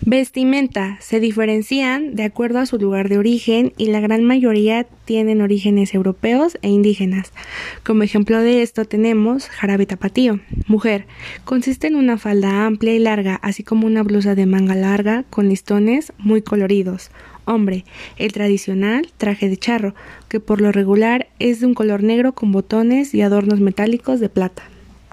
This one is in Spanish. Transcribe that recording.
Vestimenta. Se diferencian de acuerdo a su lugar de origen y la gran mayoría tienen orígenes europeos e indígenas. Como ejemplo de esto tenemos jarabe tapatío. Mujer. Consiste en una falda amplia y larga, así como una blusa de manga larga con listones muy coloridos. Hombre. El tradicional traje de charro, que por lo regular es de un color negro con botones y adornos metálicos de plata.